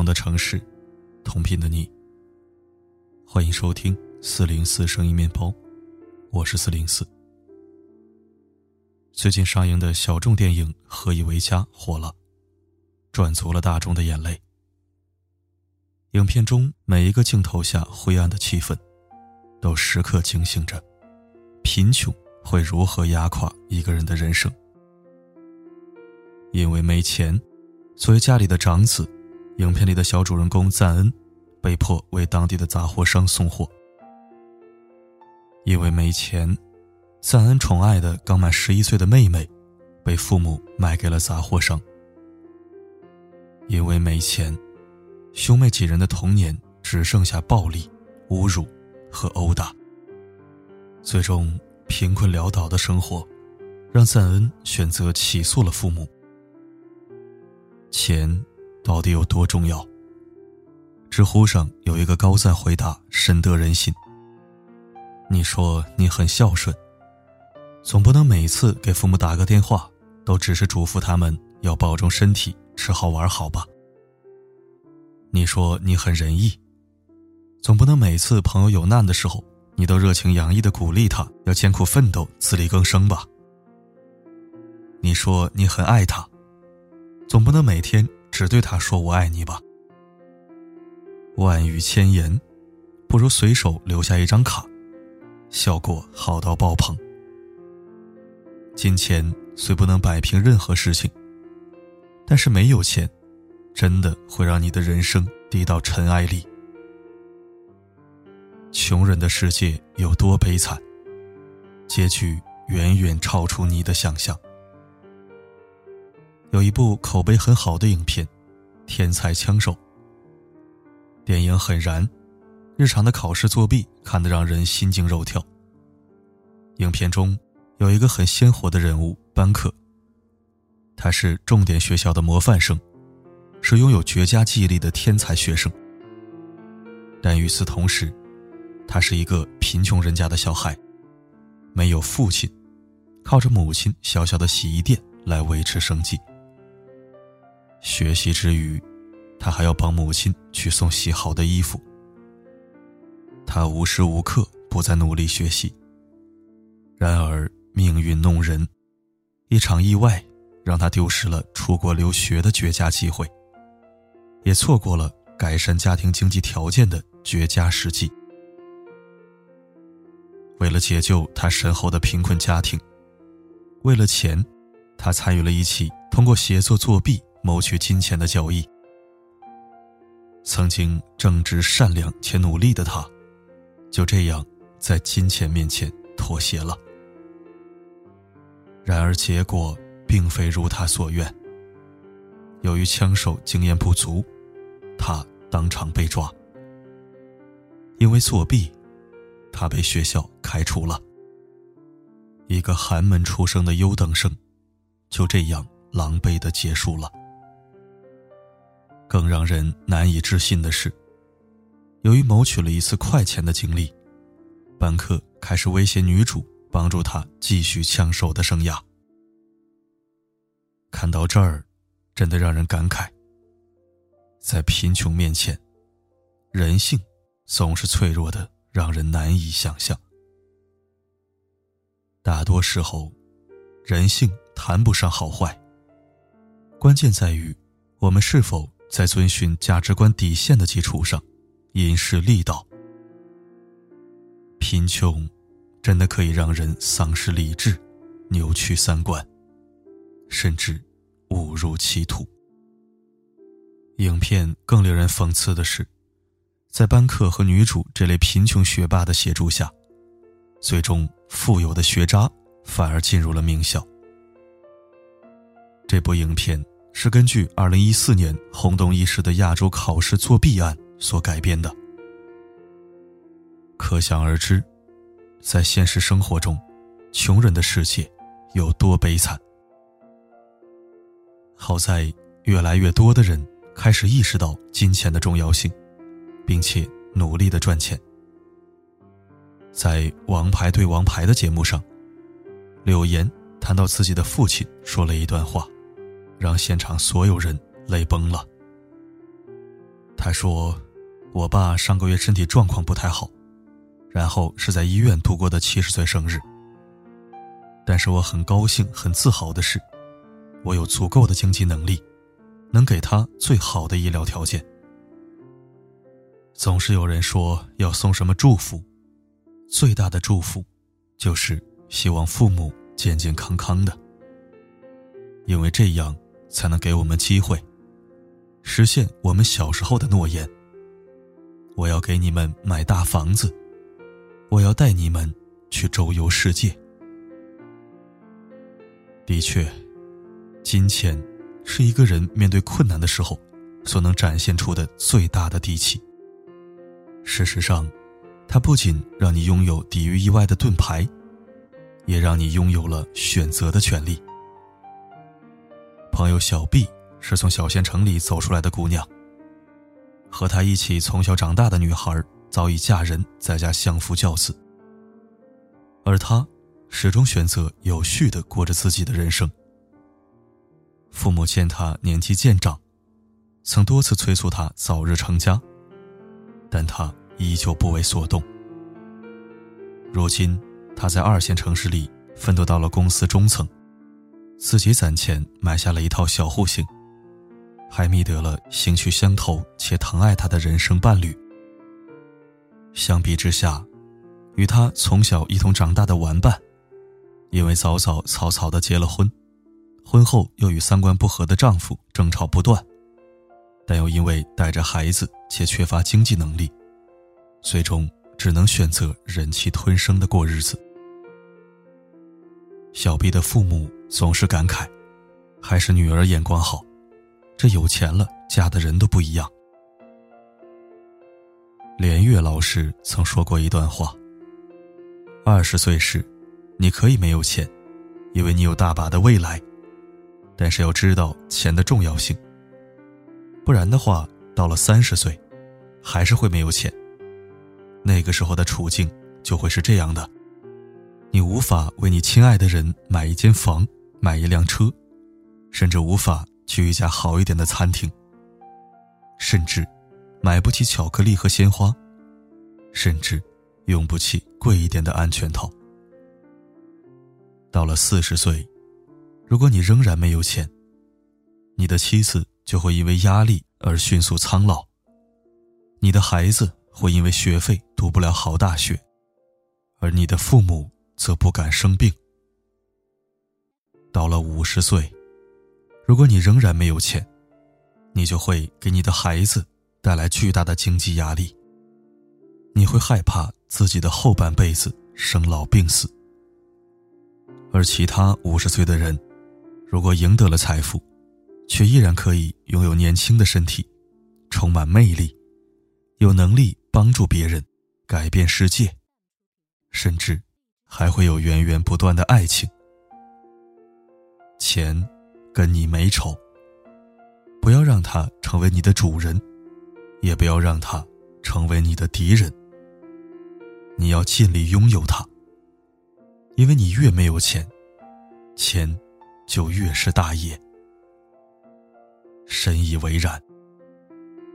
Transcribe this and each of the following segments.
同的城市，同频的你。欢迎收听四零四声音面包，我是四零四。最近上映的小众电影《何以为家》火了，赚足了大众的眼泪。影片中每一个镜头下灰暗的气氛，都时刻警醒着：贫穷会如何压垮一个人的人生。因为没钱，作为家里的长子，影片里的小主人公赞恩被迫为当地的杂货商送货。因为没钱，赞恩宠爱的刚满十一岁的妹妹被父母卖给了杂货商。因为没钱，兄妹几人的童年只剩下暴力、侮辱和殴打。最终，贫困潦倒的生活让赞恩选择起诉了父母。钱到底有多重要？知乎上有一个高赞回答，深得人心。你说你很孝顺，总不能每次给父母打个电话，都只是嘱咐他们要保重身体、吃好玩好吧？你说你很仁义，总不能每次朋友有难的时候，你都热情洋溢的鼓励他要艰苦奋斗、自力更生吧？你说你很爱他。总不能每天只对他说“我爱你”吧？万语千言，不如随手留下一张卡，效果好到爆棚。金钱虽不能摆平任何事情，但是没有钱，真的会让你的人生低到尘埃里。穷人的世界有多悲惨？结局远远超出你的想象。有一部口碑很好的影片《天才枪手》。电影很燃，日常的考试作弊看得让人心惊肉跳。影片中有一个很鲜活的人物班克，他是重点学校的模范生，是拥有绝佳记忆力的天才学生。但与此同时，他是一个贫穷人家的小孩，没有父亲，靠着母亲小小的洗衣店来维持生计。学习之余，他还要帮母亲去送洗好的衣服。他无时无刻不在努力学习。然而命运弄人，一场意外让他丢失了出国留学的绝佳机会，也错过了改善家庭经济条件的绝佳时机。为了解救他身后的贫困家庭，为了钱，他参与了一起通过协作作弊。谋取金钱的交易。曾经正直、善良且努力的他，就这样在金钱面前妥协了。然而结果并非如他所愿。由于枪手经验不足，他当场被抓。因为作弊，他被学校开除了。一个寒门出生的优等生，就这样狼狈的结束了。更让人难以置信的是，由于谋取了一次快钱的经历，班克开始威胁女主，帮助他继续枪手的生涯。看到这儿，真的让人感慨：在贫穷面前，人性总是脆弱的，让人难以想象。大多时候，人性谈不上好坏，关键在于我们是否。在遵循价值观底线的基础上，因势利导。贫穷真的可以让人丧失理智，扭曲三观，甚至误入歧途。影片更令人讽刺的是，在班克和女主这类贫穷学霸的协助下，最终富有的学渣反而进入了名校。这部影片。是根据2014年轰动一时的亚洲考试作弊案所改编的。可想而知，在现实生活中，穷人的世界有多悲惨。好在越来越多的人开始意识到金钱的重要性，并且努力的赚钱。在《王牌对王牌》的节目上，柳岩谈到自己的父亲说了一段话。让现场所有人泪崩了。他说，我爸上个月身体状况不太好，然后是在医院度过的七十岁生日。但是我很高兴、很自豪的是，我有足够的经济能力，能给他最好的医疗条件。总是有人说要送什么祝福，最大的祝福，就是希望父母健健康康的，因为这样才能给我们机会。实现我们小时候的诺言。我要给你们买大房子，我要带你们去周游世界。的确，金钱是一个人面对困难的时候所能展现出的最大的底气。事实上，它不仅让你拥有抵御意外的盾牌，也让你拥有了选择的权利。朋友小 B。是从小县城里走出来的姑娘。和她一起从小长大的女孩早已嫁人，在家相夫教子。而她始终选择有序的过着自己的人生。父母见她年纪渐长，曾多次催促她早日成家，但她依旧不为所动。如今，她在二线城市里奋斗到了公司中层，自己攒钱买下了一套小户型。还觅得了兴趣相投且疼爱他的人生伴侣。相比之下，与他从小一同长大的玩伴，因为早早草草的结了婚，婚后又与三观不合的丈夫争吵不断，但又因为带着孩子且缺乏经济能力，最终只能选择忍气吞声的过日子。小 B 的父母总是感慨，还是女儿眼光好。这有钱了，嫁的人都不一样。连岳老师曾说过一段话：二十岁时，你可以没有钱，因为你有大把的未来，但是要知道钱的重要性。不然的话，到了三十岁，还是会没有钱。那个时候的处境就会是这样的：你无法为你亲爱的人买一间房，买一辆车，甚至无法。去一家好一点的餐厅，甚至买不起巧克力和鲜花，甚至用不起贵一点的安全套。到了四十岁，如果你仍然没有钱，你的妻子就会因为压力而迅速苍老，你的孩子会因为学费读不了好大学，而你的父母则不敢生病。到了五十岁。如果你仍然没有钱，你就会给你的孩子带来巨大的经济压力。你会害怕自己的后半辈子生老病死。而其他五十岁的人，如果赢得了财富，却依然可以拥有年轻的身体，充满魅力，有能力帮助别人，改变世界，甚至还会有源源不断的爱情。钱。跟你没仇，不要让它成为你的主人，也不要让它成为你的敌人。你要尽力拥有它，因为你越没有钱，钱就越是大爷。深以为然。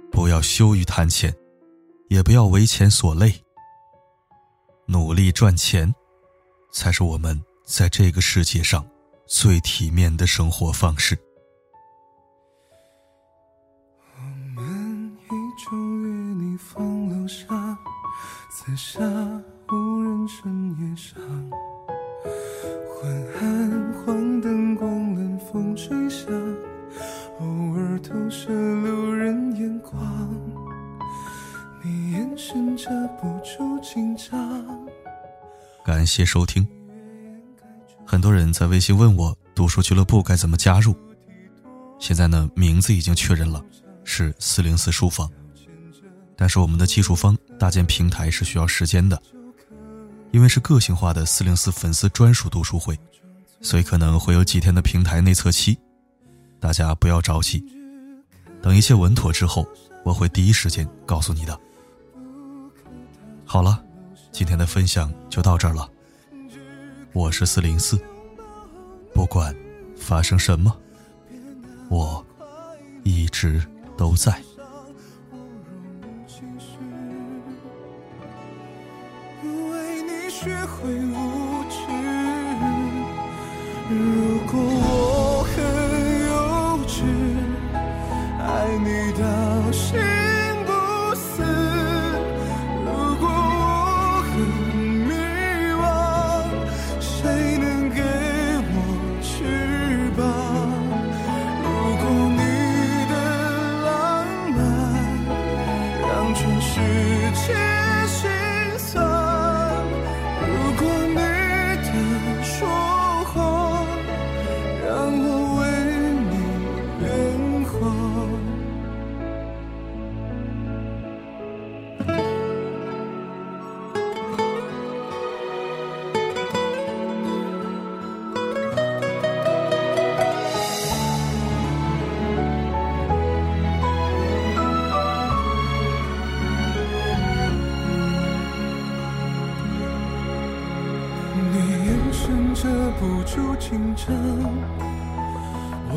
不要羞于谈钱，也不要为钱所累。努力赚钱，才是我们在这个世界上。最体面的生活方式。我们一周约你房楼下，四下无人深夜上，昏暗黄灯光冷风吹响，偶尔投射路人眼光，你眼神遮不住紧张。感谢收听。多人在微信问我读书俱乐部该怎么加入，现在呢名字已经确认了，是四零四书房，但是我们的技术方搭建平台是需要时间的，因为是个性化的四零四粉丝专属读书会，所以可能会有几天的平台内测期，大家不要着急，等一切稳妥之后，我会第一时间告诉你的。好了，今天的分享就到这儿了。我是四零四，不管发生什么，我一直都在。为你学会无知。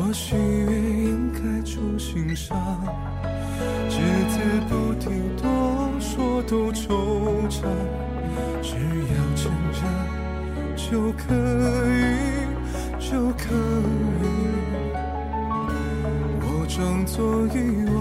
我喜悦掩盖出心伤，只字不提，多说都惆怅，只要成长就可以，就可以，我装作遗忘。